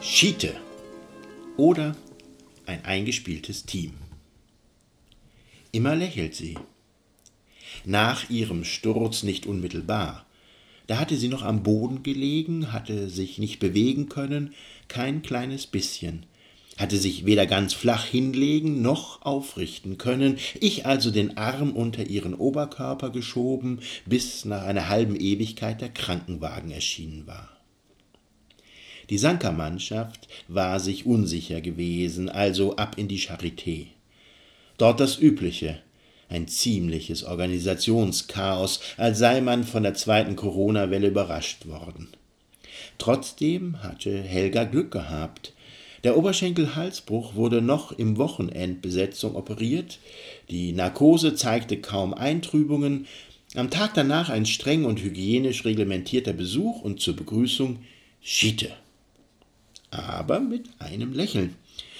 Schiete oder ein eingespieltes Team. Immer lächelt sie. Nach ihrem Sturz nicht unmittelbar. Da hatte sie noch am Boden gelegen, hatte sich nicht bewegen können, kein kleines bisschen, hatte sich weder ganz flach hinlegen noch aufrichten können, ich also den Arm unter ihren Oberkörper geschoben, bis nach einer halben Ewigkeit der Krankenwagen erschienen war. Die Sankermannschaft war sich unsicher gewesen, also ab in die Charité. Dort das Übliche, ein ziemliches Organisationschaos, als sei man von der zweiten Corona-Welle überrascht worden. Trotzdem hatte Helga Glück gehabt. Der Oberschenkelhalsbruch wurde noch im Wochenendbesetzung operiert, die Narkose zeigte kaum Eintrübungen, am Tag danach ein streng und hygienisch reglementierter Besuch und zur Begrüßung Schiete aber mit einem Lächeln.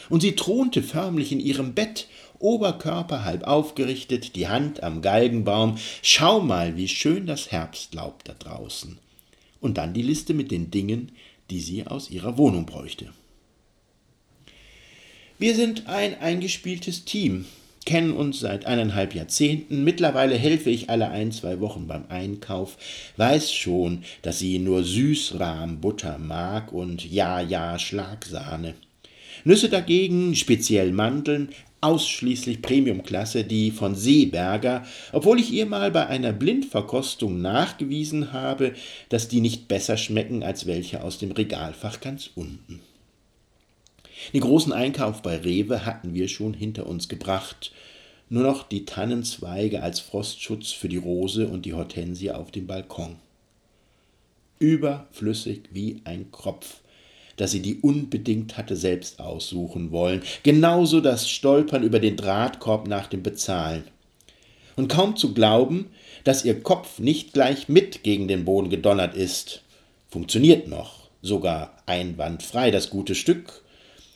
Und sie thronte förmlich in ihrem Bett, Oberkörper halb aufgerichtet, die Hand am Galgenbaum. Schau mal, wie schön das Herbstlaub da draußen. Und dann die Liste mit den Dingen, die sie aus ihrer Wohnung bräuchte. Wir sind ein eingespieltes Team, kennen uns seit eineinhalb Jahrzehnten. Mittlerweile helfe ich alle ein, zwei Wochen beim Einkauf, weiß schon, dass sie nur Süßrahmbutter mag und ja, ja, Schlagsahne. Nüsse dagegen, speziell Mandeln, ausschließlich Premiumklasse, die von Seeberger, obwohl ich ihr mal bei einer Blindverkostung nachgewiesen habe, dass die nicht besser schmecken als welche aus dem Regalfach ganz unten. Den großen Einkauf bei Rewe hatten wir schon hinter uns gebracht. Nur noch die Tannenzweige als Frostschutz für die Rose und die Hortensie auf dem Balkon. Überflüssig wie ein Kropf, dass sie die unbedingt hatte selbst aussuchen wollen. Genauso das Stolpern über den Drahtkorb nach dem Bezahlen. Und kaum zu glauben, dass ihr Kopf nicht gleich mit gegen den Boden gedonnert ist. Funktioniert noch, sogar einwandfrei das gute Stück,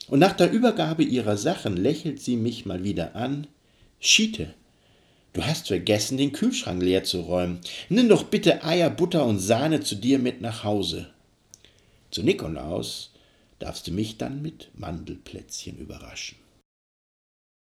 und nach der Übergabe ihrer Sachen lächelt sie mich mal wieder an. Schiete, du hast vergessen, den Kühlschrank leer zu räumen. Nimm doch bitte Eier, Butter und Sahne zu dir mit nach Hause. Zu Nikolaus darfst du mich dann mit Mandelplätzchen überraschen.